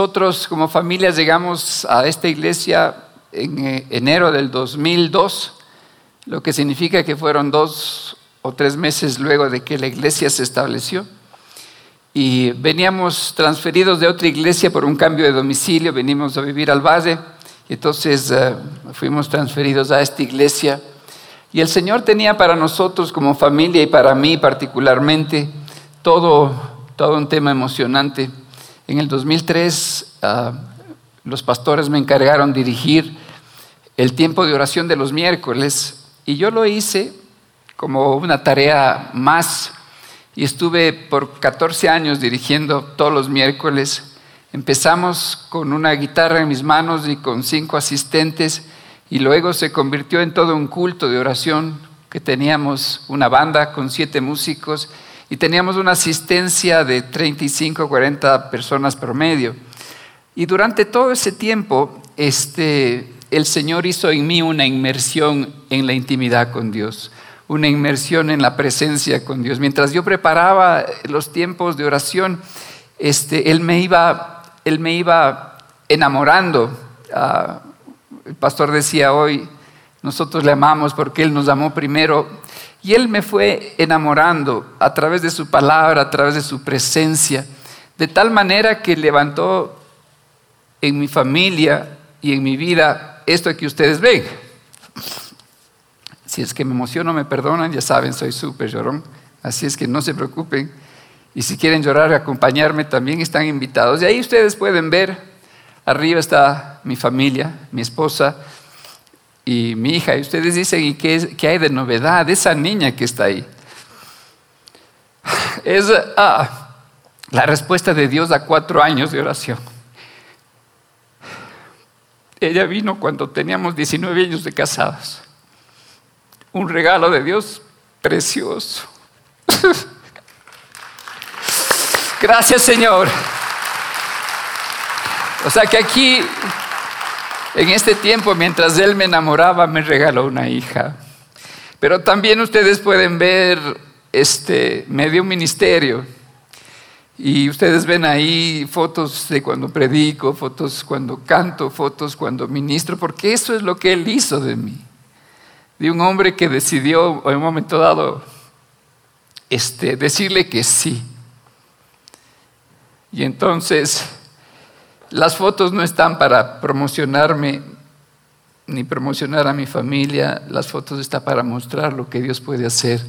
Nosotros como familia llegamos a esta iglesia en eh, enero del 2002, lo que significa que fueron dos o tres meses luego de que la iglesia se estableció. Y veníamos transferidos de otra iglesia por un cambio de domicilio, venimos a vivir al valle, y entonces eh, fuimos transferidos a esta iglesia. Y el Señor tenía para nosotros como familia y para mí particularmente todo, todo un tema emocionante. En el 2003 ah, los pastores me encargaron dirigir el tiempo de oración de los miércoles y yo lo hice como una tarea más y estuve por 14 años dirigiendo todos los miércoles. Empezamos con una guitarra en mis manos y con cinco asistentes y luego se convirtió en todo un culto de oración que teníamos una banda con siete músicos y teníamos una asistencia de 35, 40 personas promedio. Y durante todo ese tiempo, este, el Señor hizo en mí una inmersión en la intimidad con Dios, una inmersión en la presencia con Dios. Mientras yo preparaba los tiempos de oración, este, él, me iba, él me iba enamorando. Ah, el pastor decía hoy, nosotros le amamos porque Él nos amó primero y Él me fue enamorando a través de su palabra, a través de su presencia, de tal manera que levantó en mi familia y en mi vida esto que ustedes ven. Si es que me emociono, me perdonan, ya saben, soy súper llorón, así es que no se preocupen. Y si quieren llorar, acompañarme, también están invitados. Y ahí ustedes pueden ver, arriba está mi familia, mi esposa, y mi hija. Y ustedes dicen, ¿y qué, hay de novedad? Esa niña que está ahí. Es ah, la respuesta de Dios a cuatro años de oración. Ella vino cuando teníamos 19 años de casados. Un regalo de Dios precioso. Gracias Señor. O sea que aquí en este tiempo, mientras él me enamoraba, me regaló una hija. Pero también ustedes pueden ver, este, me dio un ministerio. Y ustedes ven ahí fotos de cuando predico, fotos cuando canto, fotos cuando ministro, porque eso es lo que él hizo de mí. De un hombre que decidió en un momento dado este, decirle que sí. Y entonces las fotos no están para promocionarme ni promocionar a mi familia, las fotos están para mostrar lo que Dios puede hacer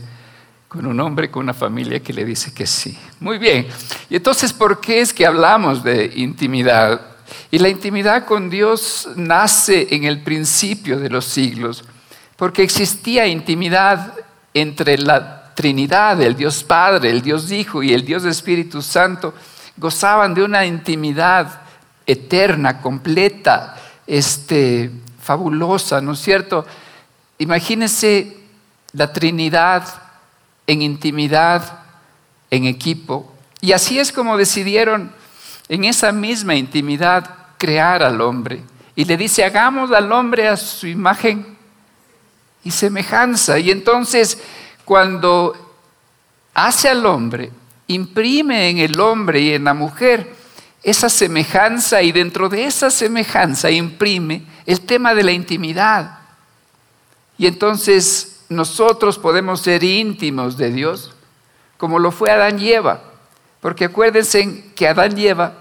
con un hombre, con una familia que le dice que sí. Muy bien. Y entonces, ¿por qué es que hablamos de intimidad? Y la intimidad con Dios nace en el principio de los siglos, porque existía intimidad entre la Trinidad, el Dios Padre, el Dios Hijo y el Dios Espíritu Santo, gozaban de una intimidad eterna, completa, este, fabulosa, ¿no es cierto? Imagínense la Trinidad en intimidad, en equipo. Y así es como decidieron en esa misma intimidad crear al hombre. Y le dice, hagamos al hombre a su imagen y semejanza. Y entonces, cuando hace al hombre, imprime en el hombre y en la mujer esa semejanza y dentro de esa semejanza imprime el tema de la intimidad. Y entonces nosotros podemos ser íntimos de Dios, como lo fue Adán y Eva. Porque acuérdense que Adán y Eva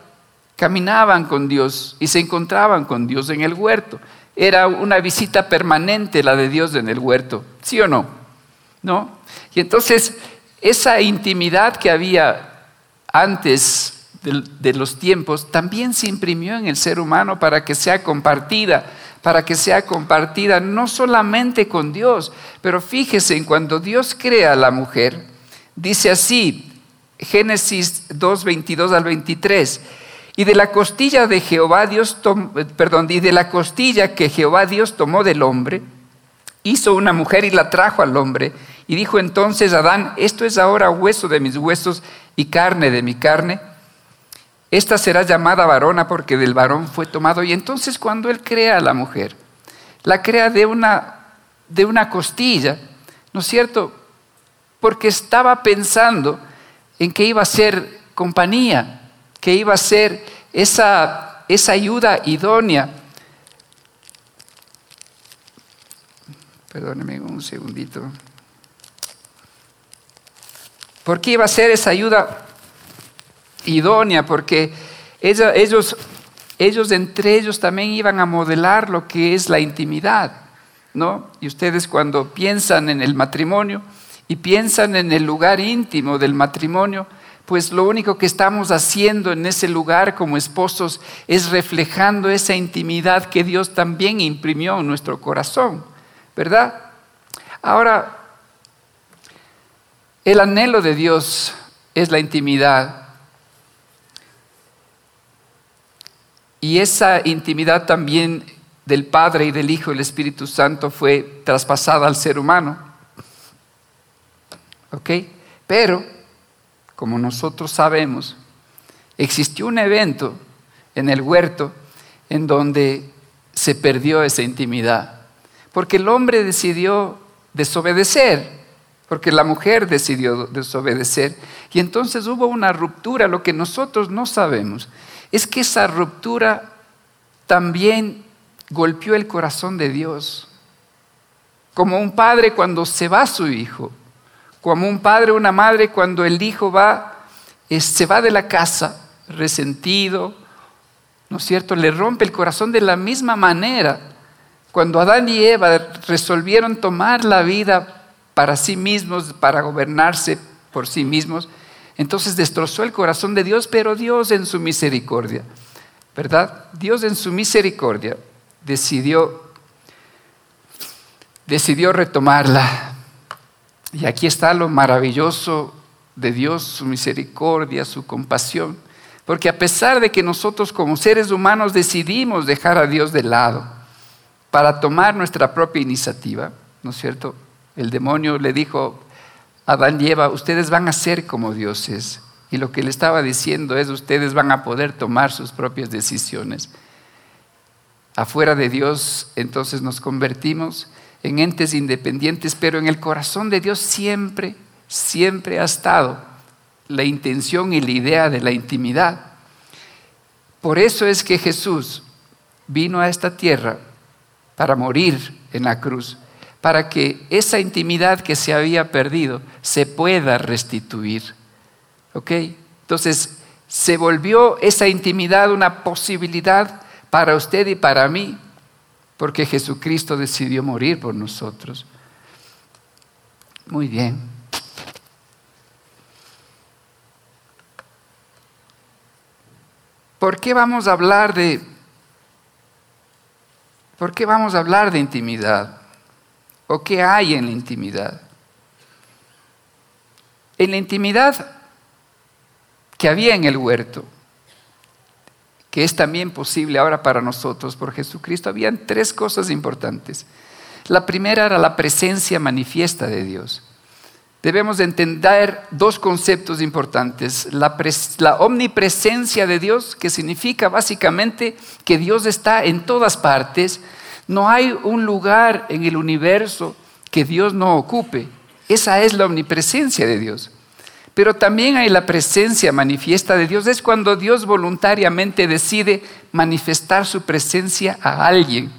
caminaban con Dios y se encontraban con Dios en el huerto. Era una visita permanente la de Dios en el huerto, ¿sí o no? ¿No? Y entonces esa intimidad que había antes de, los tiempos también se imprimió en el ser humano para que sea compartida, para que sea compartida no solamente con Dios, pero fíjese, en cuando Dios crea a la mujer, dice así, Génesis 2, 22 al 23, y de la costilla de Jehová Dios, perdón, y de la costilla que Jehová Dios tomó del hombre, hizo una mujer y la trajo al hombre, y dijo entonces Adán, esto es ahora hueso de mis huesos y carne de mi carne, esta será llamada varona porque del varón fue tomado. Y entonces cuando él crea a la mujer, la crea de una, de una costilla, ¿no es cierto? Porque estaba pensando en que iba a ser compañía, que iba a ser esa, esa ayuda idónea. Perdóneme un segundito. ¿Por qué iba a ser esa ayuda idónea? Porque ellos, ellos entre ellos también iban a modelar lo que es la intimidad, ¿no? Y ustedes cuando piensan en el matrimonio y piensan en el lugar íntimo del matrimonio, pues lo único que estamos haciendo en ese lugar como esposos es reflejando esa intimidad que Dios también imprimió en nuestro corazón, ¿verdad? Ahora, el anhelo de Dios es la intimidad. Y esa intimidad también del Padre y del Hijo y del Espíritu Santo fue traspasada al ser humano. ¿Ok? Pero como nosotros sabemos, existió un evento en el huerto en donde se perdió esa intimidad, porque el hombre decidió desobedecer, porque la mujer decidió desobedecer, y entonces hubo una ruptura, lo que nosotros no sabemos es que esa ruptura también golpeó el corazón de Dios, como un padre cuando se va su hijo, como un padre o una madre cuando el hijo va, se va de la casa resentido, ¿no es cierto? Le rompe el corazón de la misma manera. Cuando Adán y Eva resolvieron tomar la vida para sí mismos, para gobernarse por sí mismos, entonces destrozó el corazón de Dios, pero Dios en su misericordia, ¿verdad? Dios en su misericordia decidió, decidió retomarla y aquí está lo maravilloso de Dios, su misericordia, su compasión. Porque a pesar de que nosotros como seres humanos decidimos dejar a Dios de lado para tomar nuestra propia iniciativa, ¿no es cierto? El demonio le dijo a Adán y Eva, ustedes van a ser como dioses. Y lo que le estaba diciendo es, ustedes van a poder tomar sus propias decisiones. Afuera de Dios, entonces nos convertimos en entes independientes, pero en el corazón de Dios siempre, siempre ha estado la intención y la idea de la intimidad. Por eso es que Jesús vino a esta tierra para morir en la cruz, para que esa intimidad que se había perdido se pueda restituir. ¿Ok? Entonces, se volvió esa intimidad una posibilidad para usted y para mí porque Jesucristo decidió morir por nosotros. Muy bien. ¿Por qué vamos a hablar de ¿Por qué vamos a hablar de intimidad? ¿O qué hay en la intimidad? En la intimidad que había en el huerto, que es también posible ahora para nosotros por Jesucristo, habían tres cosas importantes. La primera era la presencia manifiesta de Dios. Debemos entender dos conceptos importantes. La, la, omnipresencia de Dios, que significa básicamente que Dios está en todas partes. No hay un lugar en el universo que Dios no ocupe. Esa es la omnipresencia de Dios. Pero también hay la presencia manifiesta de Dios. Es cuando Dios voluntariamente decide manifestar su presencia a alguien.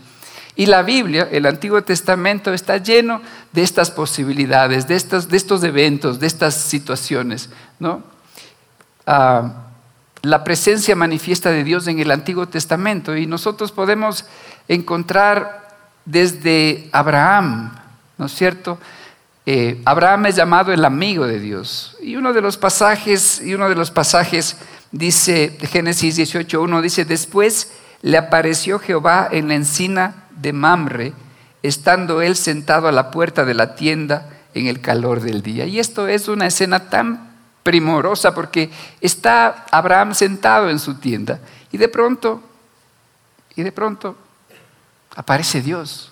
Y la Biblia, el Antiguo Testamento, está lleno de estas posibilidades, de estos, de estos eventos, de estas situaciones. ¿no? Ah, la presencia manifiesta de Dios en el Antiguo Testamento. Y nosotros podemos encontrar desde Abraham, ¿no es cierto? Eh, Abraham es llamado el amigo de Dios. Y uno de los pasajes, y uno de los pasajes dice, Génesis 18.1, dice, después le apareció Jehová en la encina de Mamre, estando él sentado a la puerta de la tienda en el calor del día. Y esto es una escena tan primorosa porque está Abraham sentado en su tienda y de pronto, y de pronto aparece Dios.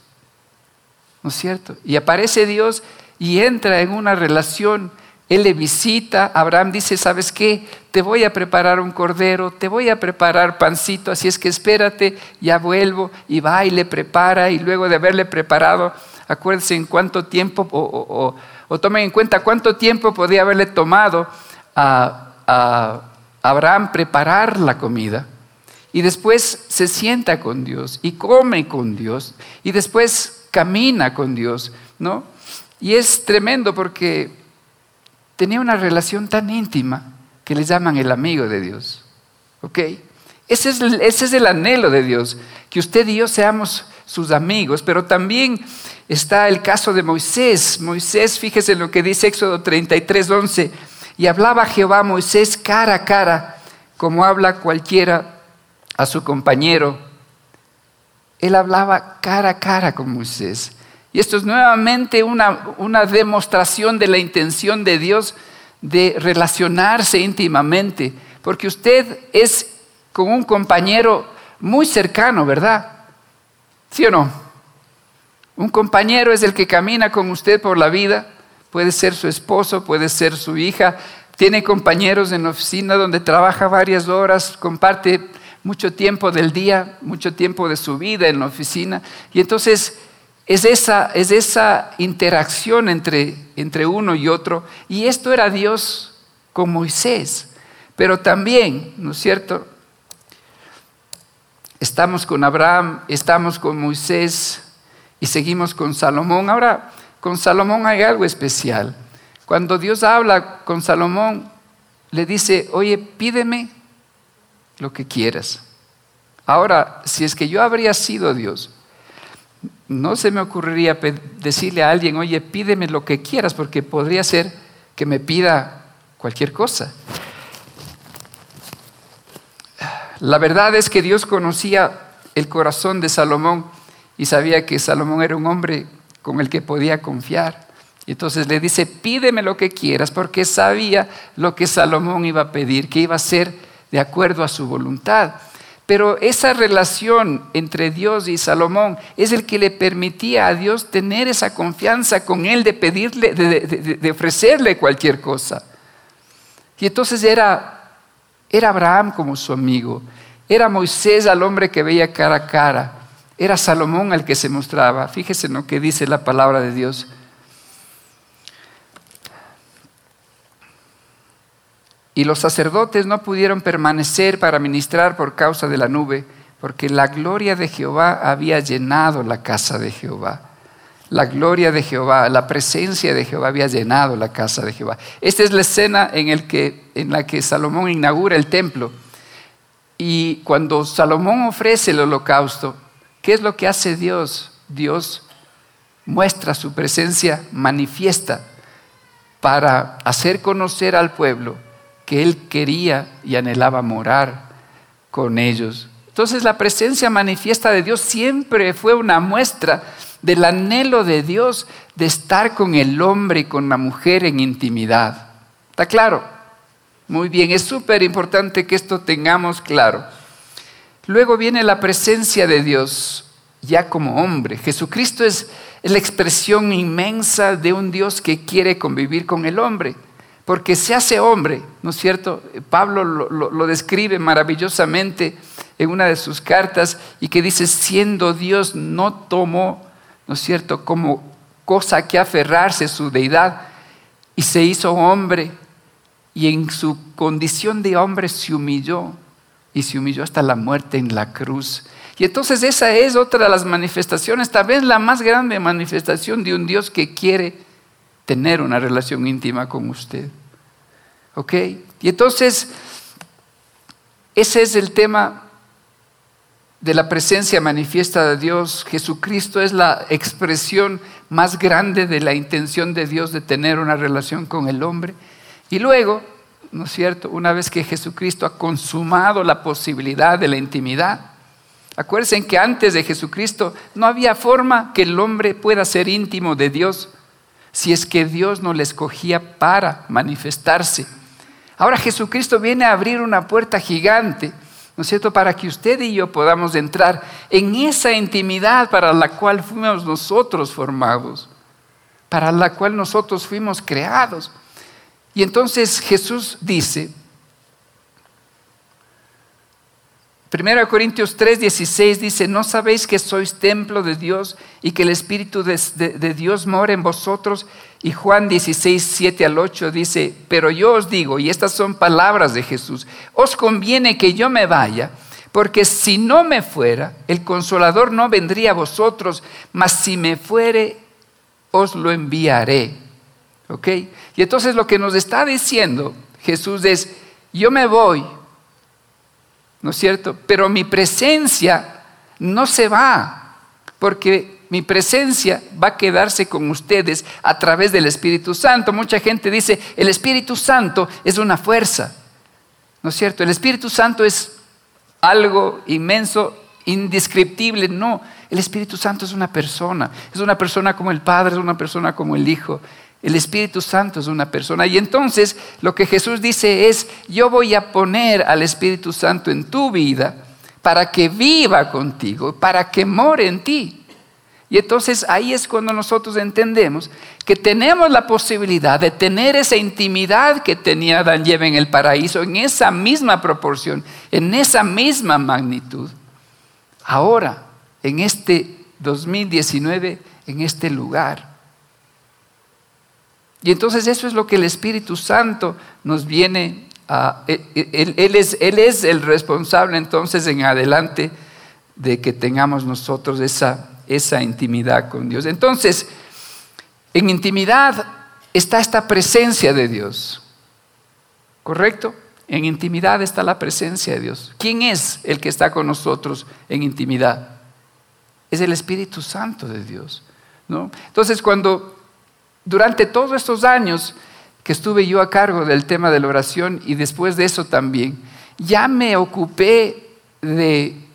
¿No es cierto? Y aparece Dios y entra en una relación. Él le visita, Abraham dice, ¿sabes qué? Te voy a preparar un cordero, te voy a preparar pancito, así es que espérate, ya vuelvo, y va y le prepara, y luego de haberle preparado, acuérdense en cuánto tiempo, o, tomen en cuenta cuánto tiempo podía haberle tomado a, a Abraham preparar la comida. y después se sienta con Dios y come con Dios y después camina con Dios, ¿no? Y es tremendo porque tenía una relación tan íntima que le llaman el amigo de Dios. ¿Ok? Ese es, ese es el anhelo de Dios, que usted y yo seamos sus amigos, pero también está el caso de Moisés. Moisés, fíjese lo que dice Éxodo 33, 11, y hablaba Jehová Moisés cara a cara, como habla cualquiera a su compañero. Él hablaba cara a cara con Moisés. Y esto es nuevamente una, una demostración de la intención de Dios de relacionarse íntimamente, porque usted es con un compañero muy cercano, ¿verdad? ¿Sí o no? Un compañero es el que camina con usted por la vida, puede ser su esposo, puede ser su hija, tiene compañeros en la oficina donde trabaja varias horas, comparte mucho tiempo del día, mucho tiempo de su vida en la oficina, y entonces es esa, es esa interacción entre, entre uno y otro, y esto era Dios con Moisés, pero también, ¿no es cierto? Estamos con Abraham, estamos con Moisés y seguimos con Salomón. Ahora, con Salomón hay algo especial. Cuando Dios habla con Salomón, le dice, oye, pídeme lo que quieras. Ahora, si es que yo habría sido Dios, no se me ocurriría decirle a alguien, oye, pídeme lo que quieras, porque podría ser que me pida cualquier cosa. La verdad es que Dios conocía el corazón de Salomón y sabía que Salomón era un hombre con el que podía confiar. Y entonces le dice, pídeme lo que quieras, porque sabía lo que Salomón iba a pedir, que iba a ser de acuerdo a su voluntad. Pero esa relación entre Dios y Salomón es el que le permitía a Dios tener esa confianza con él de pedirle, de, ofrecerle cualquier cosa. Y entonces era era Abraham como su amigo, era Moisés al hombre que veía cara a cara, era Salomón al que se mostraba. Fíjese en lo que dice la palabra de Dios. Y los sacerdotes no pudieron permanecer para ministrar por causa de la nube, porque la gloria de Jehová había llenado la casa de Jehová. La gloria de Jehová, la presencia de Jehová había llenado la casa de Jehová. Esta es la escena en, el que, en la que Salomón inaugura el templo. Y cuando Salomón ofrece el holocausto, ¿qué es lo que hace Dios? Dios muestra su presencia manifiesta para hacer conocer al pueblo que él quería y anhelaba morar con ellos. Entonces la presencia manifiesta de Dios siempre fue una muestra del anhelo de Dios de estar con el hombre y con la mujer en intimidad. ¿Está claro? Muy bien, es súper importante que esto tengamos claro. Luego viene la presencia de Dios ya como hombre. Jesucristo es la expresión inmensa de un Dios que quiere convivir con el hombre, porque se hace hombre, ¿no es cierto? Pablo lo, describe maravillosamente en una de sus cartas y que dice, siendo Dios no tomó ¿no es cierto?, como cosa que aferrarse su deidad y se hizo hombre y en su condición de hombre se humilló y se humilló hasta la muerte en la cruz. Y entonces esa es otra de las manifestaciones, tal vez la más grande manifestación de un Dios que quiere tener una relación íntima con usted. ¿Ok? Y entonces, ese es el tema de la presencia manifiesta de Dios, Jesucristo es la expresión más grande de la intención de Dios de tener una relación con el hombre. Y luego, ¿no es cierto? Una vez que Jesucristo ha consumado la posibilidad de la intimidad, acuérdense que antes de Jesucristo no había forma que el hombre pueda ser íntimo de Dios si es que Dios no le escogía para manifestarse. Ahora Jesucristo viene a abrir una puerta gigante ¿no es cierto? Para que usted y yo podamos entrar en esa intimidad para la cual fuimos nosotros formados, para la cual nosotros fuimos creados. Y entonces Jesús dice, 1 Corintios 3, 16 dice, ¿no sabéis que sois templo de Dios y que el Espíritu de, Dios mora en vosotros? Y Juan 16, 7 al 8 dice, pero yo os digo, y estas son palabras de Jesús, os conviene que yo me vaya, Porque si no me fuera, el consolador no vendría a vosotros, mas si me fuere, os lo enviaré. ¿Ok? Y entonces lo que nos está diciendo Jesús es, yo me voy, ¿no es cierto? Pero mi presencia no se va, porque mi presencia va a quedarse con ustedes a través del Espíritu Santo. Mucha gente dice, el Espíritu Santo es una fuerza, ¿no es cierto? El Espíritu Santo es algo inmenso, indescriptible. No, el Espíritu Santo es una persona. Es una persona como el Padre, es una persona como el Hijo. El Espíritu Santo es una persona. Y entonces lo que Jesús dice es, yo voy a poner al Espíritu Santo en tu vida para que viva contigo, para que more en ti. Y entonces ahí es cuando nosotros entendemos que tenemos la posibilidad de tener esa intimidad que tenía Adán en el paraíso, en esa misma proporción, en esa misma magnitud. Ahora, en este 2019, en este lugar. Y entonces eso es lo que el Espíritu Santo nos viene a... E, e, él, es, él es el responsable entonces en adelante de que tengamos nosotros esa esa intimidad con Dios. Entonces, en intimidad está esta presencia de Dios. ¿Correcto? En intimidad está la presencia de Dios. ¿Quién es el que está con nosotros en intimidad? Es el Espíritu Santo de Dios. ¿no? Entonces, cuando durante todos estos años que estuve yo a cargo del tema de la oración y después de eso también, ya me ocupé de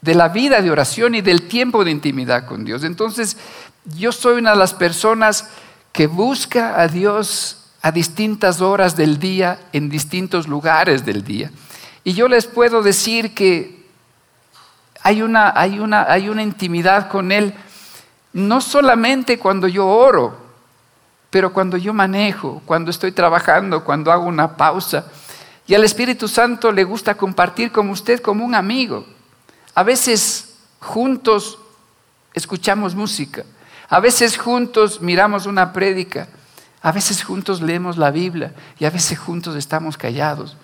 de la vida de oración y del tiempo de intimidad con Dios. Entonces, yo soy una de las personas que busca a Dios a distintas horas del día, en distintos lugares del día. Y yo les puedo decir que hay una, hay una, hay una intimidad con Él, no solamente cuando yo oro, pero cuando yo manejo, cuando estoy trabajando, cuando hago una pausa. Y al Espíritu Santo le gusta compartir con usted como un amigo. A veces juntos escuchamos música, a veces juntos miramos una prédica, a veces juntos leemos la Biblia y a veces juntos estamos callados,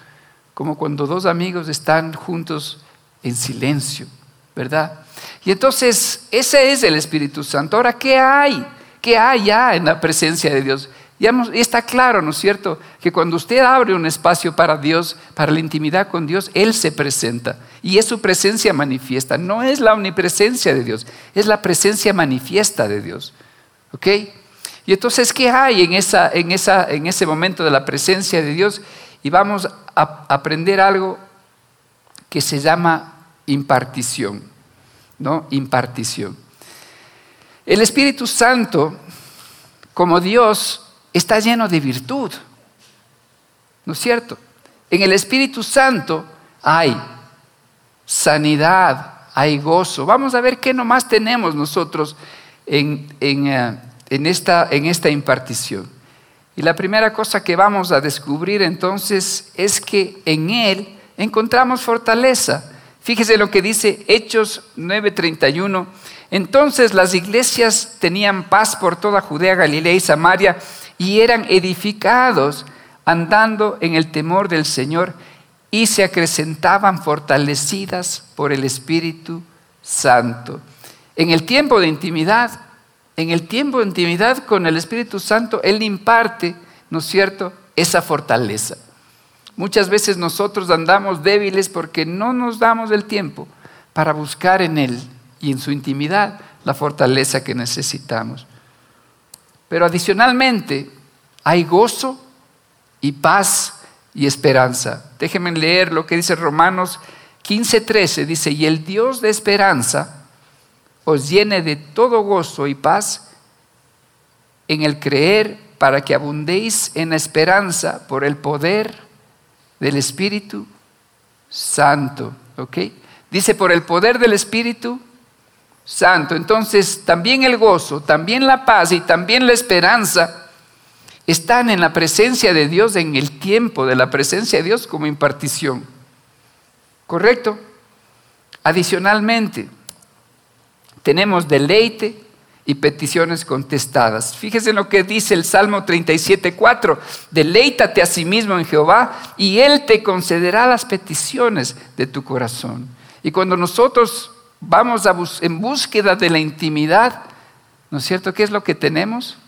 como cuando dos amigos están juntos en silencio, ¿verdad? Y entonces ese es el Espíritu Santo. Ahora, ¿qué hay? ¿Qué hay ya en la presencia de Dios? Ya está claro, ¿no es cierto? Que cuando usted abre un espacio para Dios, para la intimidad con Dios, Él se presenta. Y es su presencia manifiesta. No es la omnipresencia de Dios, es la presencia manifiesta de Dios. ¿Ok? Y entonces, ¿qué hay en, en ese momento de la presencia de Dios? Y vamos a aprender algo que se llama impartición. ¿No? Impartición. El Espíritu Santo, como Dios, está lleno de virtud. ¿No es cierto? En el Espíritu Santo hay sanidad, hay gozo. Vamos a ver qué nomás tenemos nosotros en, eh, esta, en esta impartición. Y la primera cosa que vamos a descubrir entonces es que en Él encontramos fortaleza. Fíjese lo que dice Hechos 9:31. Entonces las iglesias tenían paz por toda Judea, Galilea y Samaria y eran edificados andando en el temor del Señor y se acrecentaban fortalecidas por el Espíritu Santo. En el tiempo de intimidad, en el tiempo de intimidad con el Espíritu Santo, Él imparte, ¿no es cierto?, esa fortaleza. Muchas veces nosotros andamos débiles porque no nos damos el tiempo para buscar en Él y en su intimidad la fortaleza que necesitamos. Pero adicionalmente hay gozo y paz y esperanza. Déjenme leer lo que dice Romanos 15:13. Dice, y el Dios de esperanza os llene de todo gozo y paz en el creer para que abundéis en la esperanza por el poder del Espíritu Santo. ¿Ok? Dice, por el poder del Espíritu Santo. Entonces, también el gozo, también la paz y también la esperanza están en la presencia de Dios, en el tiempo de la presencia de Dios como impartición. ¿Correcto? Adicionalmente, tenemos deleite y peticiones contestadas. Fíjese en lo que dice el Salmo 37.4. Deleítate a sí mismo en Jehová y Él te concederá las peticiones de tu corazón. Y cuando nosotros vamos en búsqueda de la intimidad, ¿no es cierto? ¿Qué es lo que tenemos?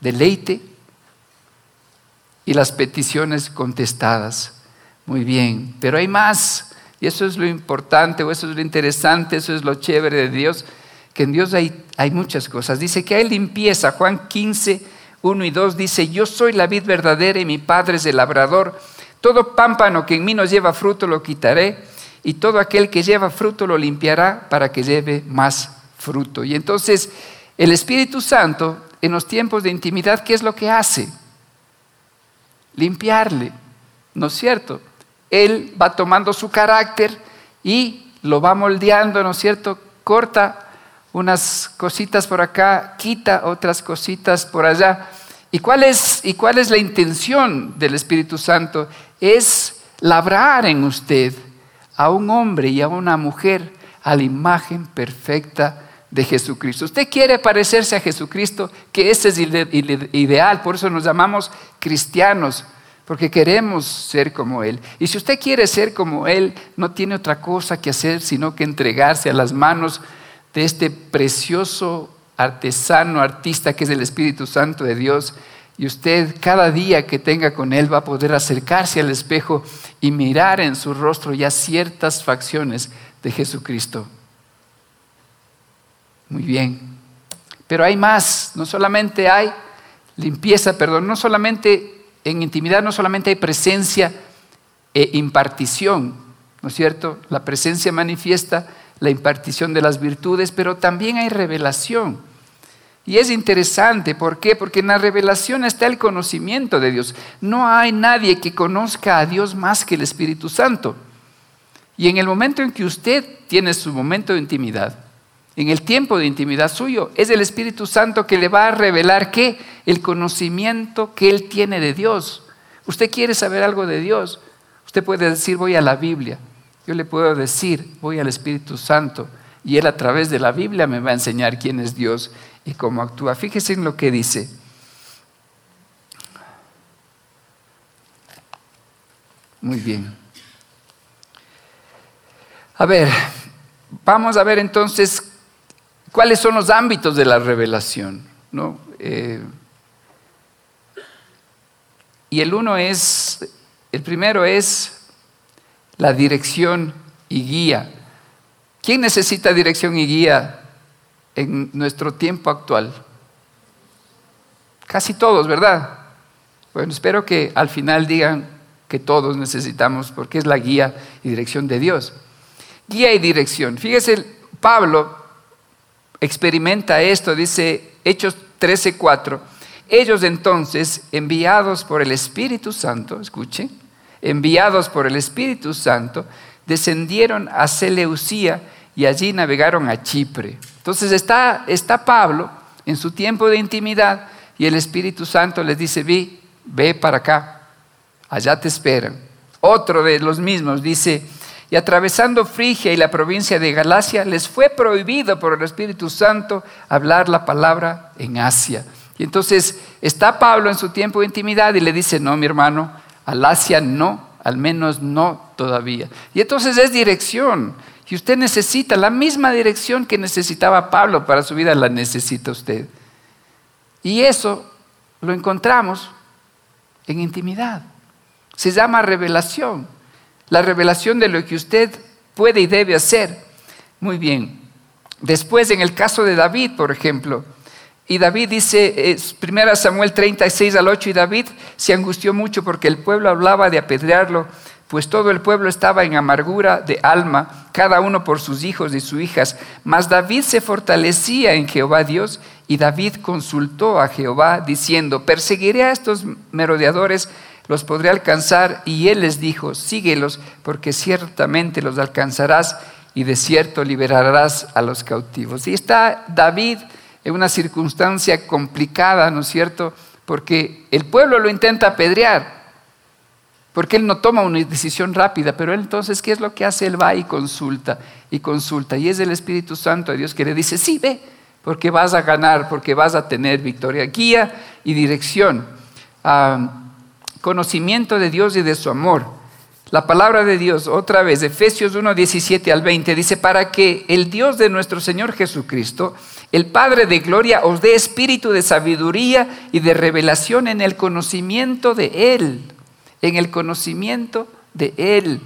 Deleite y las peticiones contestadas. Muy bien, pero hay más. Y eso es lo importante, o eso es lo interesante, eso es lo chévere de Dios que en Dios hay, hay muchas cosas. Dice que hay limpieza. Juan 15, 1 y 2 dice, yo soy la vid verdadera y mi padre es el labrador. Todo pámpano que en mí no lleva fruto lo quitaré y todo aquel que lleva fruto lo limpiará para que lleve más fruto. Y entonces el Espíritu Santo en los tiempos de intimidad, ¿qué es lo que hace? Limpiarle, ¿no es cierto? Él va tomando su carácter y lo va moldeando, ¿no es cierto? Corta unas cositas por acá, quita otras cositas por allá. ¿Y cuál es, y cuál es la intención del Espíritu Santo? Es labrar en usted a un hombre y a una mujer a la imagen perfecta de Jesucristo. Usted quiere parecerse a Jesucristo, que ese es el ideal, por eso nos llamamos cristianos, porque queremos ser como Él. Y si usted quiere ser como Él, no tiene otra cosa que hacer sino que entregarse a las manos de este precioso artesano, artista que es el Espíritu Santo de Dios. Y usted cada día que tenga con Él va a poder acercarse al espejo y mirar en su rostro ya ciertas facciones de Jesucristo. Muy bien. Pero hay más, no solamente hay limpieza, perdón, no solamente en intimidad, no solamente hay presencia e impartición, ¿no es cierto? La presencia manifiesta la impartición de las virtudes, pero también hay revelación. Y es interesante, ¿por qué? Porque en la revelación está el conocimiento de Dios. No hay nadie que conozca a Dios más que el Espíritu Santo. Y en el momento en que usted tiene su momento de intimidad, en el tiempo de intimidad suyo, es el Espíritu Santo que le va a revelar qué? El conocimiento que Él tiene de Dios. Usted quiere saber algo de Dios. Usted puede decir, voy a la Biblia. Yo le puedo decir, voy al Espíritu Santo y Él a través de la Biblia me va a enseñar quién es Dios y cómo actúa. Fíjese en lo que dice. Muy bien. A ver, vamos a ver entonces cuáles son los ámbitos de la revelación. ¿no? Eh, y el uno es, el primero es la dirección y guía. ¿Quién necesita dirección y guía en nuestro tiempo actual? Casi todos, ¿verdad? Bueno, espero que al final digan que todos necesitamos, porque es la guía y dirección de Dios. Guía y dirección. Fíjese, Pablo experimenta esto, dice Hechos 13:4. Ellos entonces, enviados por el Espíritu Santo, escuchen, enviados por el Espíritu Santo, descendieron a Seleucía y allí navegaron a Chipre. Entonces está, está Pablo en su tiempo de intimidad y el Espíritu Santo les dice, ve, ve para acá, allá te esperan. Otro de los mismos dice, y atravesando Frigia y la provincia de Galacia, les fue prohibido por el Espíritu Santo hablar la palabra en Asia. Y entonces está Pablo en su tiempo de intimidad y le dice, no, mi hermano, al Asia no, al menos no todavía. Y entonces es dirección. Y usted necesita la misma dirección que necesitaba Pablo para su vida, la necesita usted. Y eso lo encontramos en intimidad. Se llama revelación. La revelación de lo que usted puede y debe hacer. Muy bien. Después, en el caso de David, por ejemplo, y David dice, 1 Samuel 36 al 8, y David se angustió mucho porque el pueblo hablaba de apedrearlo, pues todo el pueblo estaba en amargura de alma, cada uno por sus hijos y sus hijas. Mas David se fortalecía en Jehová Dios, y David consultó a Jehová diciendo, perseguiré a estos merodeadores, los podré alcanzar. Y él les dijo, síguelos, porque ciertamente los alcanzarás, y de cierto liberarás a los cautivos. Y está David en una circunstancia complicada, ¿no es cierto? Porque el pueblo lo intenta apedrear, porque él no toma una decisión rápida, pero él entonces, ¿qué es lo que hace? Él va y consulta y consulta, y es el Espíritu Santo de Dios que le dice, sí, ve, porque vas a ganar, porque vas a tener victoria, guía y dirección, ah, conocimiento de Dios y de su amor. La palabra de Dios, otra vez, Efesios 1, 17 al 20, dice, para que el Dios de nuestro Señor Jesucristo, el Padre de gloria, os dé espíritu de sabiduría y de revelación en el conocimiento de Él, en el conocimiento de Él.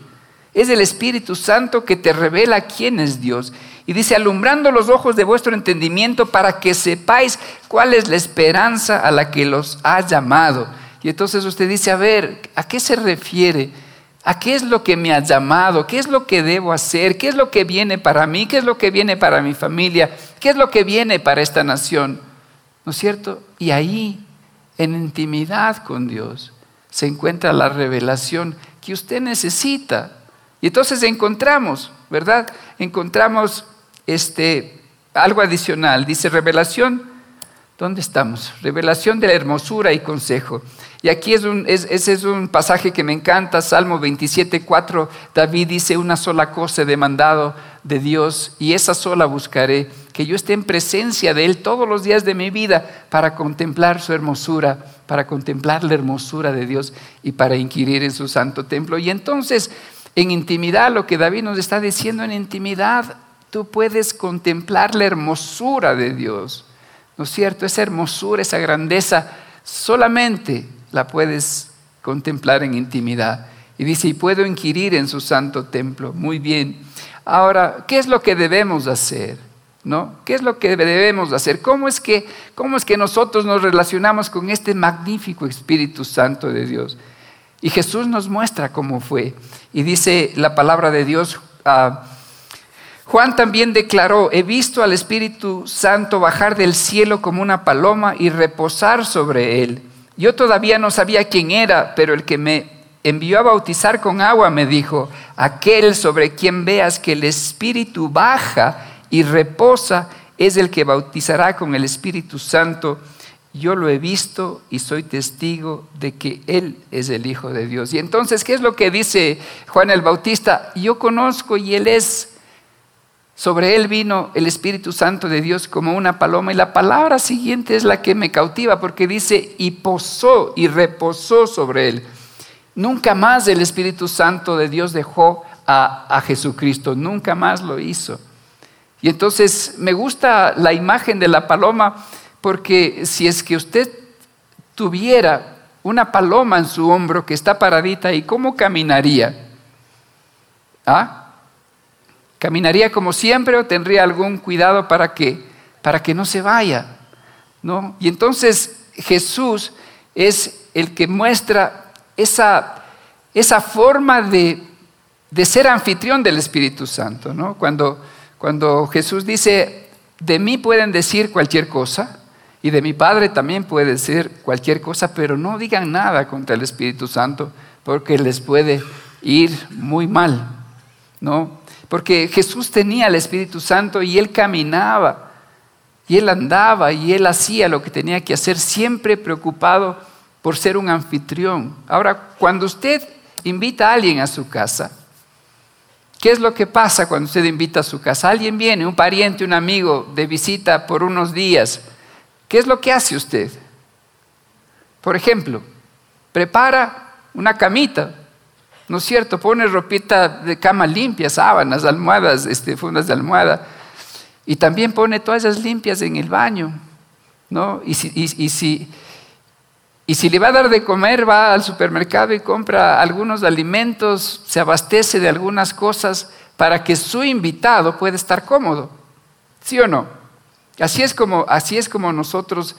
Es el Espíritu Santo que te revela quién es Dios. Y dice, alumbrando los ojos de vuestro entendimiento para que sepáis cuál es la esperanza a la que los ha llamado. Y entonces usted dice, a ver, ¿a qué se refiere? ¿A qué es lo que me ha llamado? ¿Qué es lo que debo hacer? ¿Qué es lo que viene para mí? ¿Qué es lo que viene para mi familia? ¿Qué es lo que viene para esta nación? ¿No es cierto? Y ahí, en intimidad con Dios, se encuentra la revelación que usted necesita. Y entonces encontramos, ¿verdad? Encontramos este, algo adicional. Dice revelación. ¿Dónde estamos? Revelación de la hermosura y consejo. Y aquí es un, ese es un pasaje que me encanta, Salmo 27, 4, David dice, una sola cosa he demandado de Dios y esa sola buscaré, que yo esté en presencia de Él todos los días de mi vida para contemplar su hermosura, para contemplar la hermosura de Dios y para inquirir en su santo templo. Y entonces, en intimidad, lo que David nos está diciendo en intimidad, tú puedes contemplar la hermosura de Dios, ¿no es cierto? Esa hermosura, esa grandeza, solamente la puedes contemplar en intimidad. Y dice, y puedo inquirir en su santo templo. Muy bien. Ahora, ¿qué es lo que debemos hacer? ¿No? ¿Qué es lo que debemos hacer? ¿Cómo es que, cómo es que nosotros nos relacionamos con este magnífico Espíritu Santo de Dios? Y Jesús nos muestra cómo fue. Y dice la palabra de Dios, ah, Juan también declaró, he visto al Espíritu Santo bajar del cielo como una paloma y reposar sobre él. Yo todavía no sabía quién era, pero el que me envió a bautizar con agua me dijo, aquel sobre quien veas que el Espíritu baja y reposa es el que bautizará con el Espíritu Santo. Yo lo he visto y soy testigo de que Él es el Hijo de Dios. Y entonces, ¿qué es lo que dice Juan el Bautista? Yo conozco y Él es sobre él vino el Espíritu Santo de Dios como una paloma y la palabra siguiente es la que me cautiva porque dice y posó y reposó sobre él. Nunca más el Espíritu Santo de Dios dejó a, a Jesucristo, nunca más lo hizo. Y entonces me gusta la imagen de la paloma porque si es que usted tuviera una paloma en su hombro que está paradita, ¿y cómo caminaría? ¿Ah? ¿Caminaría como siempre o tendría algún cuidado para que, para que no se vaya? ¿no? Y entonces Jesús es el que muestra esa, esa forma de, de, ser anfitrión del Espíritu Santo. ¿no? Cuando, cuando Jesús dice, de mí pueden decir cualquier cosa y de mi Padre también puede decir cualquier cosa, pero no digan nada contra el Espíritu Santo porque les puede ir muy mal. ¿no? Porque Jesús tenía el Espíritu Santo y él caminaba, y él andaba, y él hacía lo que tenía que hacer, siempre preocupado por ser un anfitrión. Ahora, cuando usted invita a alguien a su casa, ¿qué es lo que pasa cuando usted invita a su casa? Alguien viene, un pariente, un amigo, de visita por unos días. ¿Qué es lo que hace usted? Por ejemplo, prepara una camita ¿no es cierto? Pone ropita de cama limpia, sábanas, almohadas, este, fundas de almohada. Y también pone toallas limpias en el baño, ¿no? Y si, y, si, y si le va a dar de comer, va al supermercado y compra algunos alimentos, se abastece de algunas cosas para que su invitado pueda estar cómodo. ¿Sí o no? Así es como, así es como nosotros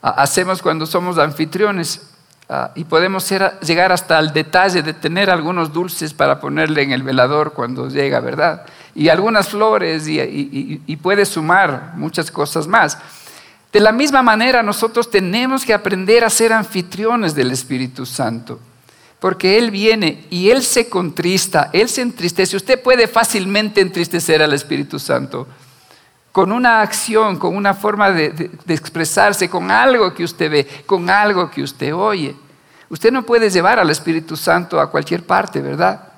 hacemos cuando somos anfitriones. Ah, y podemos llegar hasta el detalle de tener algunos dulces para ponerle en el velador cuando llega, ¿verdad? Y algunas flores y, y puede sumar muchas cosas más. De la misma manera, nosotros tenemos que aprender a ser anfitriones del Espíritu Santo, porque Él viene y Él se contrista, Él se entristece. Usted puede fácilmente entristecer al Espíritu Santo con una acción, con una forma de, expresarse, con algo que usted ve, con algo que usted oye. Usted no puede llevar al Espíritu Santo a cualquier parte, ¿verdad?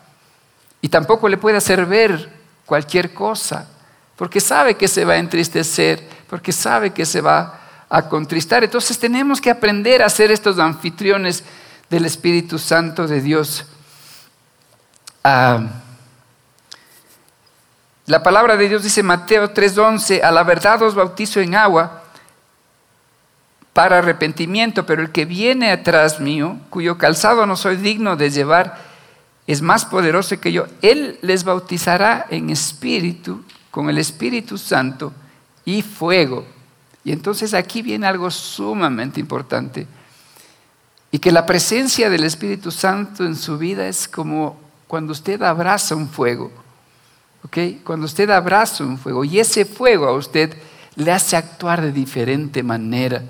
Y tampoco le puede hacer ver cualquier cosa, porque sabe que se va a entristecer, porque sabe que se va a contristar. Entonces tenemos que aprender a ser estos anfitriones del Espíritu Santo de Dios. Ah, la palabra de Dios dice Mateo 3:11, a la verdad os bautizo en agua para arrepentimiento, pero el que viene atrás mío, cuyo calzado no soy digno de llevar, es más poderoso que yo. Él les bautizará en espíritu, con el Espíritu Santo y fuego. Y entonces aquí viene algo sumamente importante. Y que la presencia del Espíritu Santo en su vida es como cuando usted abraza un fuego. Cuando usted abraza un fuego y ese fuego a usted le hace actuar de diferente manera.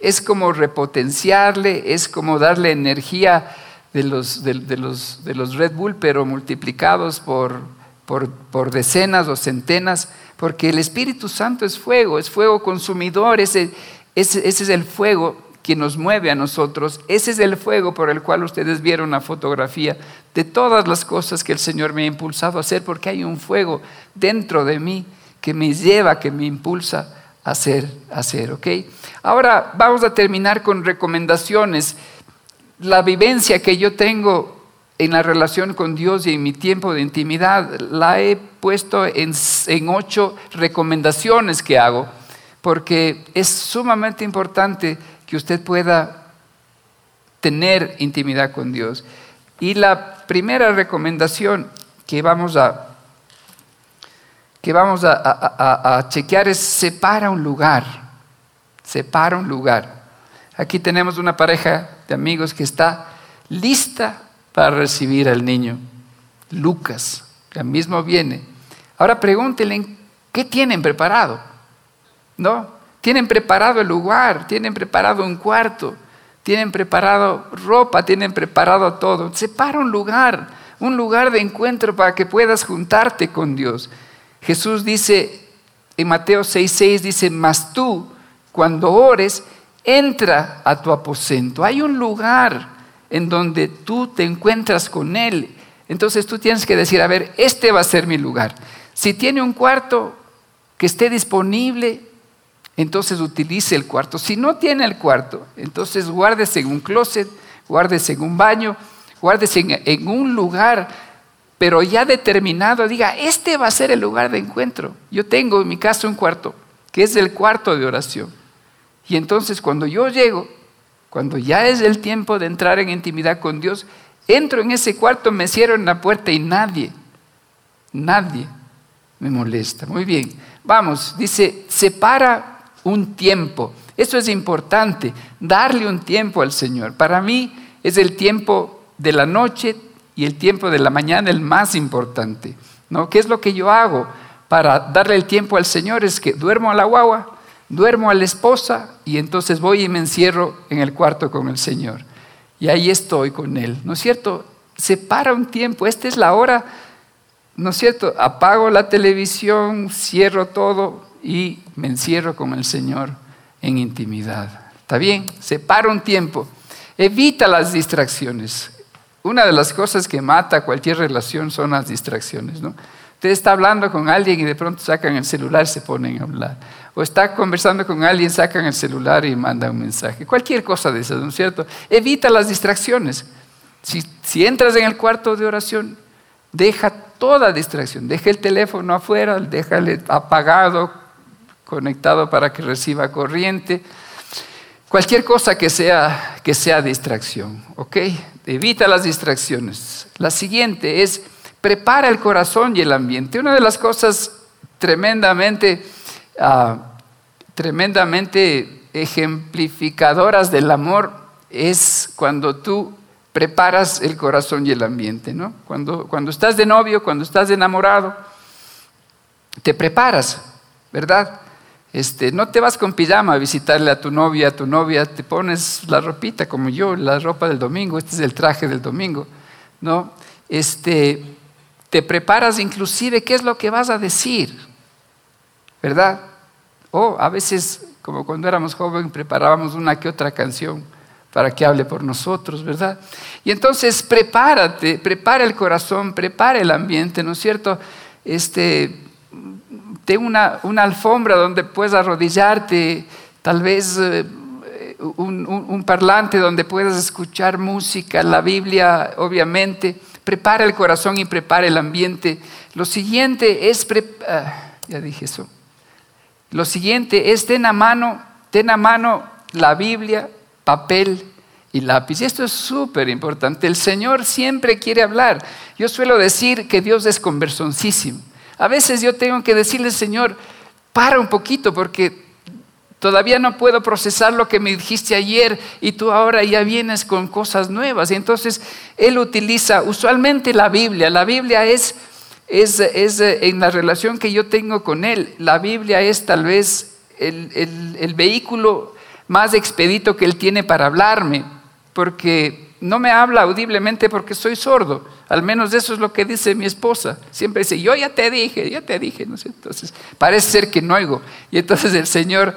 Es como repotenciarle, es como darle energía de los, de, los, de los Red Bull, pero multiplicados por, por, decenas o centenas, porque el Espíritu Santo es fuego, es fuego consumidor, ese, ese, ese es el fuego que nos mueve a nosotros. Ese es el fuego por el cual ustedes vieron la fotografía de todas las cosas que el Señor me ha impulsado a hacer, porque hay un fuego dentro de mí que me lleva, que me impulsa a hacer, a hacer, ¿ok? Ahora vamos a terminar con recomendaciones. La vivencia que yo tengo en la relación con Dios y en mi tiempo de intimidad la he puesto en, en ocho recomendaciones que hago, porque es sumamente importante que usted pueda tener intimidad con Dios. Y la primera recomendación que vamos a, que vamos a, chequear es separa un lugar, separa un lugar. Aquí tenemos una pareja de amigos que está lista para recibir al niño, Lucas, que mismo viene. Ahora pregúntenle, ¿qué tienen preparado? ¿No? Tienen preparado el lugar, tienen preparado un cuarto, tienen preparado ropa, tienen preparado todo. Separa un lugar, un lugar de encuentro para que puedas juntarte con Dios. Jesús dice en Mateo 6:6 dice, "Mas tú cuando ores, entra a tu aposento. Hay un lugar en donde tú te encuentras con él. Entonces tú tienes que decir, a ver, este va a ser mi lugar. Si tiene un cuarto que esté disponible, entonces utilice el cuarto. Si no tiene el cuarto, entonces guárdese en un closet, guárdese en un baño, guárdese en, un lugar, pero ya determinado, diga, este va a ser el lugar de encuentro. Yo tengo en mi casa un cuarto, que es el cuarto de oración. Y entonces cuando yo llego, cuando ya es el tiempo de entrar en intimidad con Dios, entro en ese cuarto, me cierro en la puerta y nadie, nadie me molesta. Muy bien, vamos, dice, separa un tiempo. Eso es importante, darle un tiempo al Señor. Para mí es el tiempo de la noche y el tiempo de la mañana el más importante. ¿no? ¿Qué es lo que yo hago para darle el tiempo al Señor? Es que duermo a la guagua, duermo a la esposa y entonces voy y me encierro en el cuarto con el Señor. Y ahí estoy con Él, ¿no es cierto? Separa un tiempo, esta es la hora, ¿no es cierto? Apago la televisión, cierro todo, y me encierro con el Señor en intimidad. ¿Está bien? Separa un tiempo. Evita las distracciones. Una de las cosas que mata cualquier relación son las distracciones. ¿no? Usted está hablando con alguien y de pronto sacan el celular se ponen a hablar. O está conversando con alguien, sacan el celular y mandan un mensaje. Cualquier cosa de esas, ¿no es cierto? Evita las distracciones. Si, si entras en el cuarto de oración, deja toda distracción. Deja el teléfono afuera, déjale apagado, conectado para que reciba corriente. Cualquier cosa que sea, que sea distracción, ¿ok? Evita las distracciones. La siguiente es, prepara el corazón y el ambiente. Una de las cosas tremendamente, ah, tremendamente ejemplificadoras del amor es cuando tú preparas el corazón y el ambiente, ¿no? Cuando, cuando estás de novio, cuando estás enamorado, te preparas, ¿verdad? Este, no te vas con pijama a visitarle a tu novia, a tu novia, te pones la ropita como yo, la ropa del domingo, este es el traje del domingo, ¿no? Este, te preparas inclusive qué es lo que vas a decir, ¿verdad? O a veces, como cuando éramos jóvenes, preparábamos una que otra canción para que hable por nosotros, ¿verdad? Y entonces prepárate, prepara el corazón, prepara el ambiente, ¿no es cierto? Este, ten una, una alfombra donde puedas arrodillarte, tal vez eh, un, parlante donde puedas escuchar música, la Biblia, obviamente. Prepara el corazón y prepara el ambiente. Lo siguiente es, ah, ya dije eso. Lo siguiente es ten a mano, ten a mano la Biblia, papel y lápiz. Y esto es súper importante. El Señor siempre quiere hablar. Yo suelo decir que Dios es conversoncísimo. A veces yo tengo que decirle, Señor, para un poquito porque todavía no puedo procesar lo que me dijiste ayer y tú ahora ya vienes con cosas nuevas. Y entonces Él utiliza usualmente la Biblia. La Biblia es, es, es en la relación que yo tengo con Él. La Biblia es tal vez el, el, el vehículo más expedito que Él tiene para hablarme, porque no me habla audiblemente porque soy sordo. Al menos eso es lo que dice mi esposa. Siempre dice, yo ya te dije, ya te dije. Entonces, parece ser que no oigo. Y entonces el Señor,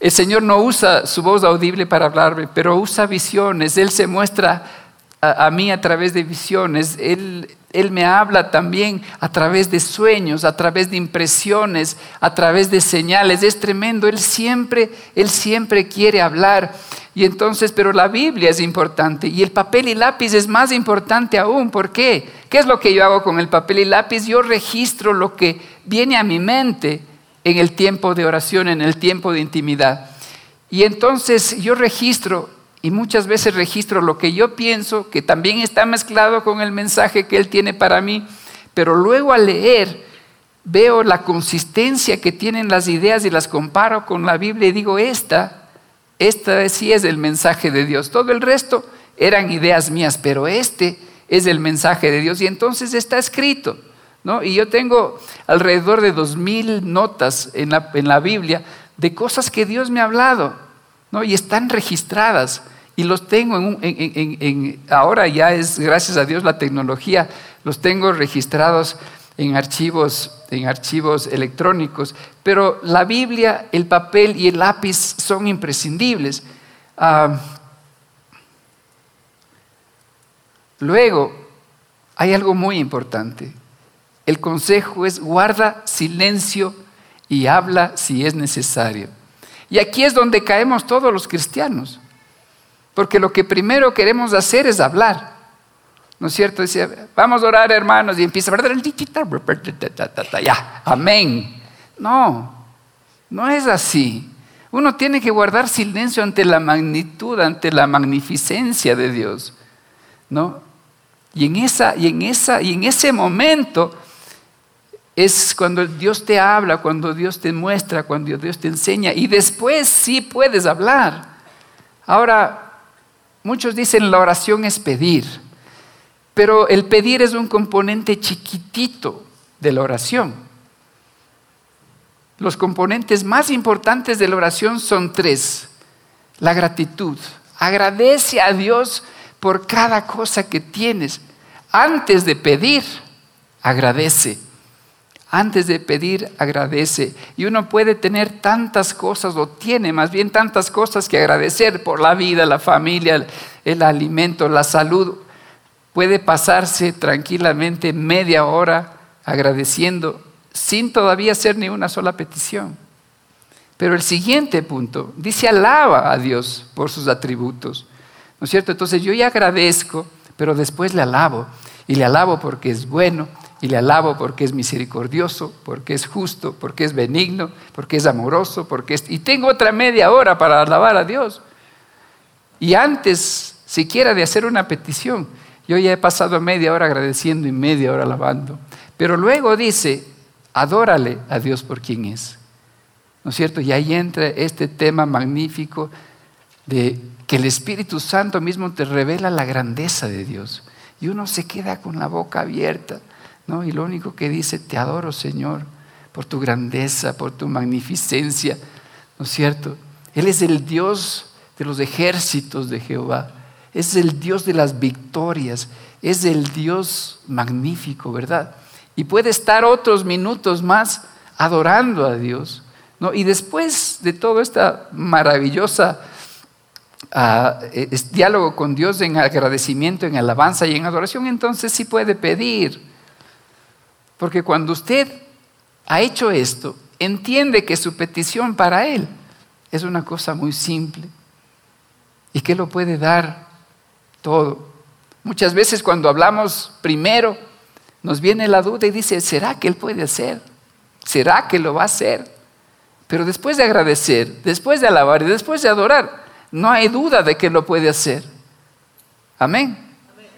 el Señor no usa su voz audible para hablarme, pero usa visiones. Él se muestra a, mí a través de visiones. Él, él me habla también a través de sueños, a través de impresiones, a través de señales. Es tremendo. Él siempre, Él siempre quiere hablar. Y entonces, pero la Biblia es importante y el papel y lápiz es más importante aún. ¿Por qué? ¿Qué es lo que yo hago con el papel y lápiz? Yo registro lo que viene a mi mente en el tiempo de oración, en el tiempo de intimidad. Y entonces yo registro y muchas veces registro lo que yo pienso, que también está mezclado con el mensaje que Él tiene para mí, pero luego al leer veo la consistencia que tienen las ideas y las comparo con la Biblia y digo, esta esta sí es el mensaje de Dios. Todo el resto eran ideas mías, pero este es el mensaje de Dios. Y entonces está escrito. ¿no? Y yo tengo alrededor de dos mil notas en la, en la, Biblia de cosas que Dios me ha hablado. ¿no? Y están registradas. Y los tengo en, en, en, ahora ya es, gracias a Dios, la tecnología, los tengo registrados en archivos, en archivos electrónicos, pero la Biblia, el papel y el lápiz son imprescindibles. Ah, luego, hay algo muy importante. El consejo es guarda silencio y habla si es necesario. Y aquí es donde caemos todos los cristianos, porque lo que primero queremos hacer es hablar. ¿No es cierto? Decía, vamos a orar hermanos y empieza a ya, amén. No, no es así. Uno tiene que guardar silencio ante la magnitud, ante la magnificencia de Dios. ¿No? Y en, esa, y, en esa, y en ese momento es cuando Dios te habla, cuando Dios te muestra, cuando Dios te enseña. Y después sí puedes hablar. Ahora, muchos dicen la oración es pedir. Pero el pedir es un componente chiquitito de la oración. Los componentes más importantes de la oración son tres. La gratitud. Agradece a Dios por cada cosa que tienes. Antes de pedir, agradece. Antes de pedir, agradece. Y uno puede tener tantas cosas, o tiene más bien tantas cosas que agradecer por la vida, la familia, el alimento, la salud puede pasarse tranquilamente media hora agradeciendo sin todavía hacer ni una sola petición. Pero el siguiente punto dice alaba a Dios por sus atributos. ¿No es cierto? Entonces yo ya agradezco, pero después le alabo. Y le alabo porque es bueno, y le alabo porque es misericordioso, porque es justo, porque es benigno, porque es amoroso, porque es... Y tengo otra media hora para alabar a Dios. Y antes siquiera de hacer una petición, yo ya he pasado media hora agradeciendo y media hora alabando. Pero luego dice, adórale a Dios por quien es. ¿No es cierto? Y ahí entra este tema magnífico de que el Espíritu Santo mismo te revela la grandeza de Dios. Y uno se queda con la boca abierta, ¿no? Y lo único que dice, te adoro Señor, por tu grandeza, por tu magnificencia, ¿no es cierto? Él es el Dios de los ejércitos de Jehová es el Dios de las victorias, es el Dios magnífico, ¿verdad? Y puede estar otros minutos más adorando a Dios. ¿no? Y después de todo este maravillosa ah, diálogo con Dios en agradecimiento, en alabanza y en adoración, entonces sí puede pedir. Porque cuando usted ha hecho esto entiende que su petición para Él es una cosa muy simple y que lo puede dar todo. Muchas veces cuando hablamos primero, nos viene la duda y dice, ¿será que Él puede hacer? ¿Será que lo va a hacer? Pero después de agradecer, después de alabar y después de adorar, no hay duda de que lo puede hacer. Amén.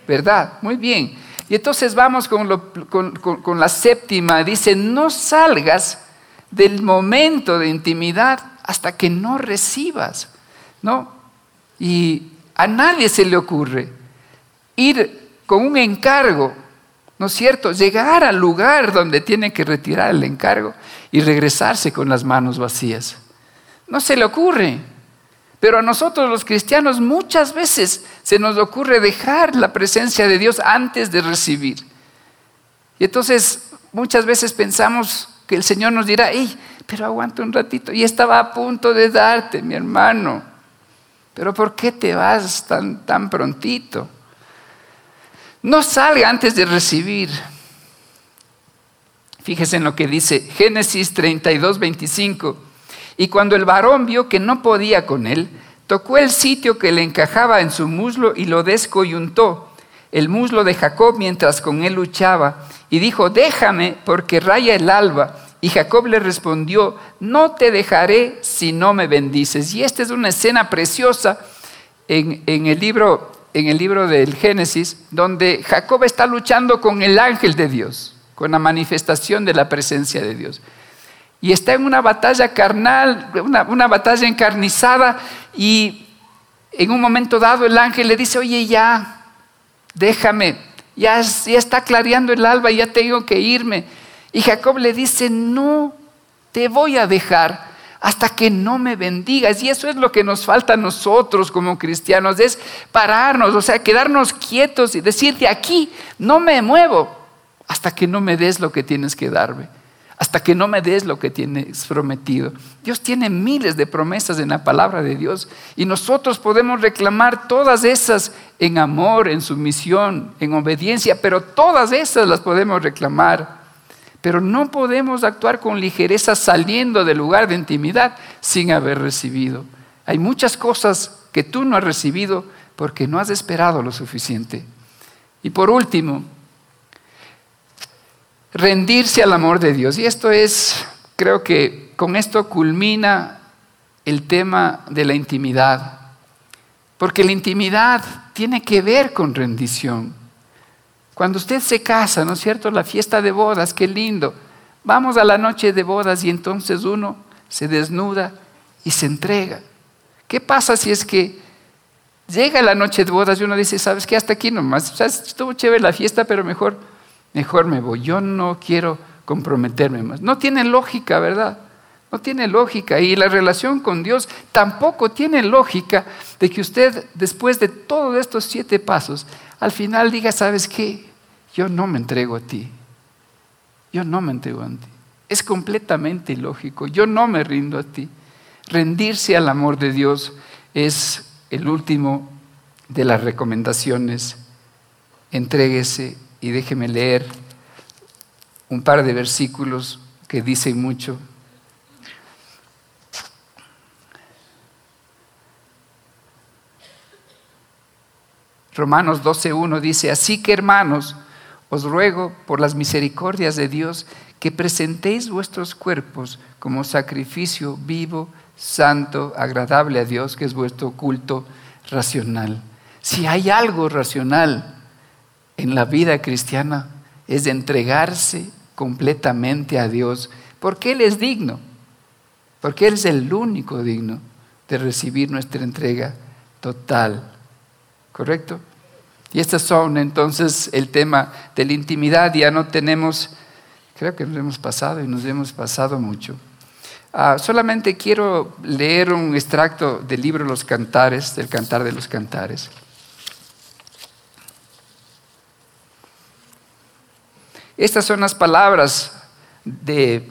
¿Verdad? Muy bien. Y entonces vamos con, la séptima. Dice, no salgas del momento de intimidad hasta que no recibas. ¿No? Y a nadie se le ocurre ir con un encargo, ¿no es cierto? Llegar al lugar donde tiene que retirar el encargo y regresarse con las manos vacías. No se le ocurre. Pero a nosotros los cristianos muchas veces se nos ocurre dejar la presencia de Dios antes de recibir. Y entonces muchas veces pensamos que el Señor nos dirá, hey, pero aguanta un ratito, y estaba a punto de darte, mi hermano. Pero ¿por qué te vas tan, tan prontito? No salga antes de recibir. Fíjese en lo que dice Génesis 32, 25. Y cuando el varón vio que no podía con él, tocó el sitio que le encajaba en su muslo y lo descoyuntó, el muslo de Jacob mientras con él luchaba, y dijo, déjame porque raya el alba. Y Jacob le respondió, no te dejaré si no me bendices. Y esta es una escena preciosa en, el, libro, en el libro del Génesis, donde Jacob está luchando con el ángel de Dios, con la manifestación de la presencia de Dios. Y está en una batalla carnal, una, batalla encarnizada, y en un momento dado el ángel le dice, oye, ya, déjame, ya, ya está clareando el alba, ya tengo que irme. Y Jacob le dice, no te voy a dejar hasta que no me bendigas. Y eso es lo que nos falta a nosotros como cristianos, es pararnos, o sea, quedarnos quietos y decirte aquí, no me muevo hasta que no me des lo que tienes que darme, hasta que no me des lo que tienes prometido. Dios tiene miles de promesas en la palabra de Dios y nosotros podemos reclamar todas esas en amor, en sumisión, en obediencia, pero todas esas las podemos reclamar pero no podemos actuar con ligereza saliendo del lugar de intimidad sin haber recibido. Hay muchas cosas que tú no has recibido porque no has esperado lo suficiente. Y por último, rendirse al amor de Dios. Y esto es, creo que con esto culmina el tema de la intimidad. Porque la intimidad tiene que ver con rendición. Cuando usted se casa, ¿no es cierto? La fiesta de bodas, qué lindo. Vamos a la noche de bodas y entonces uno se desnuda y se entrega. ¿Qué pasa si es que llega la noche de bodas y uno dice, ¿sabes qué? Hasta aquí nomás. Estuvo chévere la fiesta, pero mejor, mejor me voy. Yo no quiero comprometerme más. No tiene lógica, ¿verdad? No tiene lógica. Y la relación con Dios tampoco tiene lógica de que usted, después de todos estos siete pasos, al final diga, ¿sabes qué? yo no me entrego a ti. Yo no me entrego a ti. Es completamente ilógico. Yo no me rindo a ti. Rendirse al amor de Dios es el último de las recomendaciones. Entréguese y déjeme leer un par de versículos que dicen mucho. Romanos 12.1 dice, así que hermanos, os ruego por las misericordias de Dios que presentéis vuestros cuerpos como sacrificio vivo, santo, agradable a Dios, que es vuestro culto racional. Si hay algo racional en la vida cristiana, es entregarse completamente a Dios, porque Él es digno, porque Él es el único digno de recibir nuestra entrega total. ¿Correcto? Y estos son entonces el tema de la intimidad. Ya no tenemos, creo que nos hemos pasado y nos hemos pasado mucho. Ah, solamente quiero leer un extracto del libro Los Cantares, del Cantar de los Cantares. Estas son las palabras de,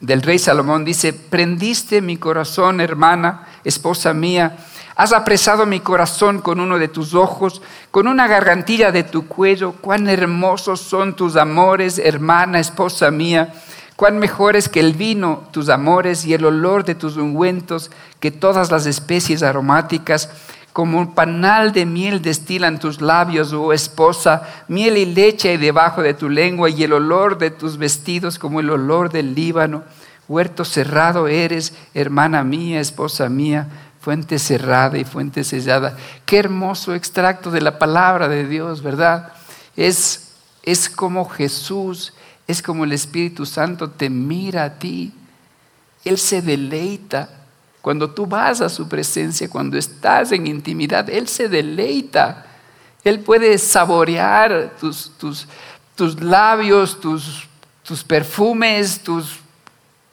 del rey Salomón. Dice, prendiste mi corazón, hermana, esposa mía Has apresado mi corazón con uno de tus ojos, con una gargantilla de tu cuello. Cuán hermosos son tus amores, hermana, esposa mía. Cuán mejor es que el vino, tus amores, y el olor de tus ungüentos, que todas las especies aromáticas, como un panal de miel destilan tus labios, oh esposa, miel y leche debajo de tu lengua, y el olor de tus vestidos como el olor del Líbano. Huerto cerrado eres, hermana mía, esposa mía, fuente cerrada y fuente sellada. Qué hermoso extracto de la palabra de Dios, ¿verdad? Es, es como Jesús es como el Espíritu Santo te mira a ti. Él se deleita. Cuando tú vas a su presencia, cuando estás en intimidad, Él se deleita. Él puede saborear tus, tus, tus labios, tus, tus perfumes, tus,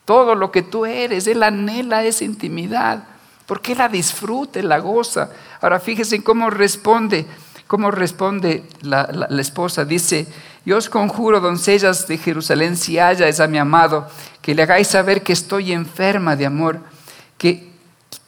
todo lo que tú eres. Él anhela esa intimidad porque la disfruta, la goza. Ahora fíjense cómo responde, cómo responde la, la esposa. Dice, yo os conjuro, doncellas de Jerusalén, si es a mi amado, que le hagáis saber que estoy enferma de amor, que,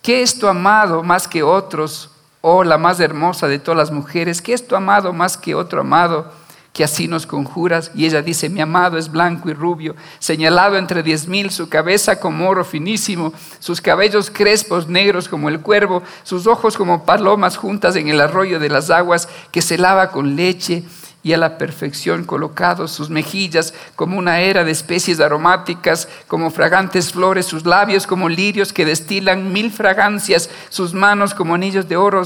que es tu amado más que otros, oh la más hermosa de todas las mujeres, que es tu amado más que otro amado, que así nos conjuras. Y ella dice, mi amado es blanco y rubio, señalado entre diez mil, su cabeza como oro finísimo, sus cabellos crespos negros como el cuervo, sus ojos como palomas juntas en el arroyo de las aguas, que se lava con leche y a la perfección colocados sus mejillas como una era de especies aromáticas, como fragantes flores, sus labios como lirios que destilan mil fragancias, sus manos como anillos de oro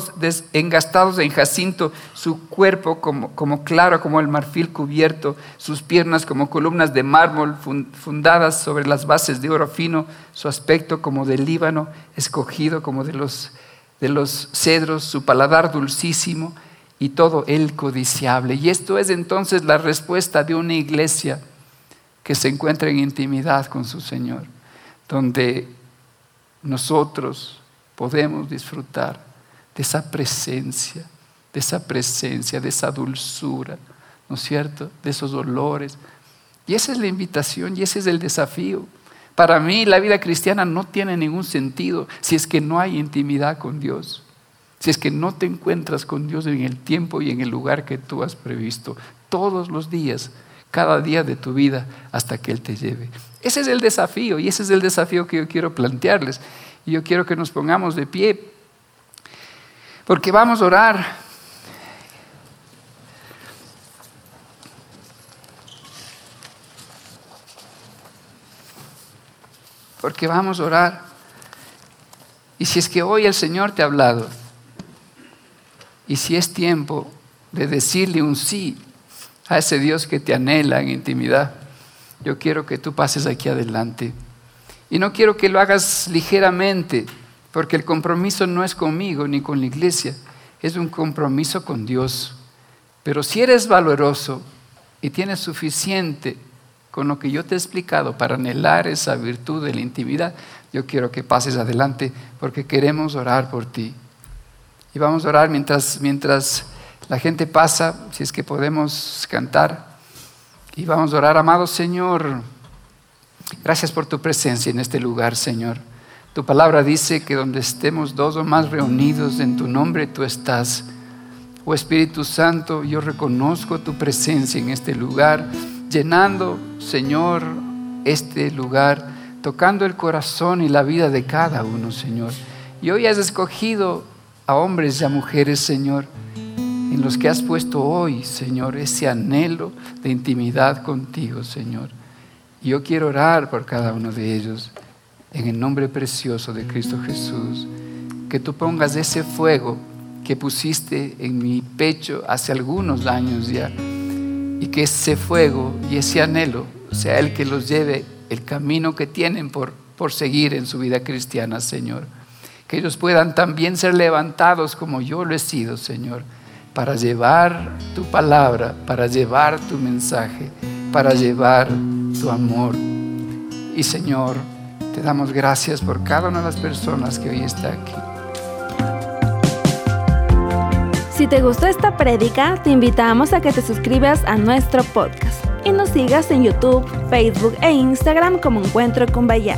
engastados en jacinto, su cuerpo como, como claro como el marfil cubierto, sus piernas como columnas de mármol fundadas sobre las bases de oro fino, su aspecto como del Líbano, escogido como de los, de los cedros, su paladar dulcísimo, y todo el codiciable. Y esto es entonces la respuesta de una iglesia que se encuentra en intimidad con su Señor, donde nosotros podemos disfrutar de esa presencia, de esa presencia, de esa dulzura, ¿no es cierto? De esos olores. Y esa es la invitación y ese es el desafío. Para mí la vida cristiana no tiene ningún sentido si es que no hay intimidad con Dios si es que no te encuentras con Dios en el tiempo y en el lugar que tú has previsto, todos los días, cada día de tu vida, hasta que Él te lleve. Ese es el desafío y ese es el desafío que yo quiero plantearles. Y yo quiero que nos pongamos de pie, porque vamos a orar. Porque vamos a orar. Y si es que hoy el Señor te ha hablado, y si es tiempo de decirle un sí a ese Dios que te anhela en intimidad, yo quiero que tú pases aquí adelante. Y no quiero que lo hagas ligeramente, porque el compromiso no es conmigo ni con la iglesia, es un compromiso con Dios. Pero si eres valoroso y tienes suficiente con lo que yo te he explicado para anhelar esa virtud de la intimidad, yo quiero que pases adelante porque queremos orar por ti. Y vamos a orar mientras, mientras la gente pasa, si es que podemos cantar. Y vamos a orar, amado Señor. Gracias por tu presencia en este lugar, Señor. Tu palabra dice que donde estemos dos o más reunidos en tu nombre, tú estás. Oh Espíritu Santo, yo reconozco tu presencia en este lugar, llenando, Señor, este lugar, tocando el corazón y la vida de cada uno, Señor. Y hoy has escogido a hombres y a mujeres, Señor, en los que has puesto hoy, Señor, ese anhelo de intimidad contigo, Señor. Yo quiero orar por cada uno de ellos, en el nombre precioso de Cristo Jesús, que tú pongas ese fuego que pusiste en mi pecho hace algunos años ya, y que ese fuego y ese anhelo sea el que los lleve el camino que tienen por, por seguir en su vida cristiana, Señor que ellos puedan también ser levantados como yo lo he sido, Señor, para llevar tu palabra, para llevar tu mensaje, para llevar tu amor. Y Señor, te damos gracias por cada una de las personas que hoy está aquí. Si te gustó esta prédica, te invitamos a que te suscribas a nuestro podcast y nos sigas en YouTube, Facebook e Instagram como Encuentro con Bahía.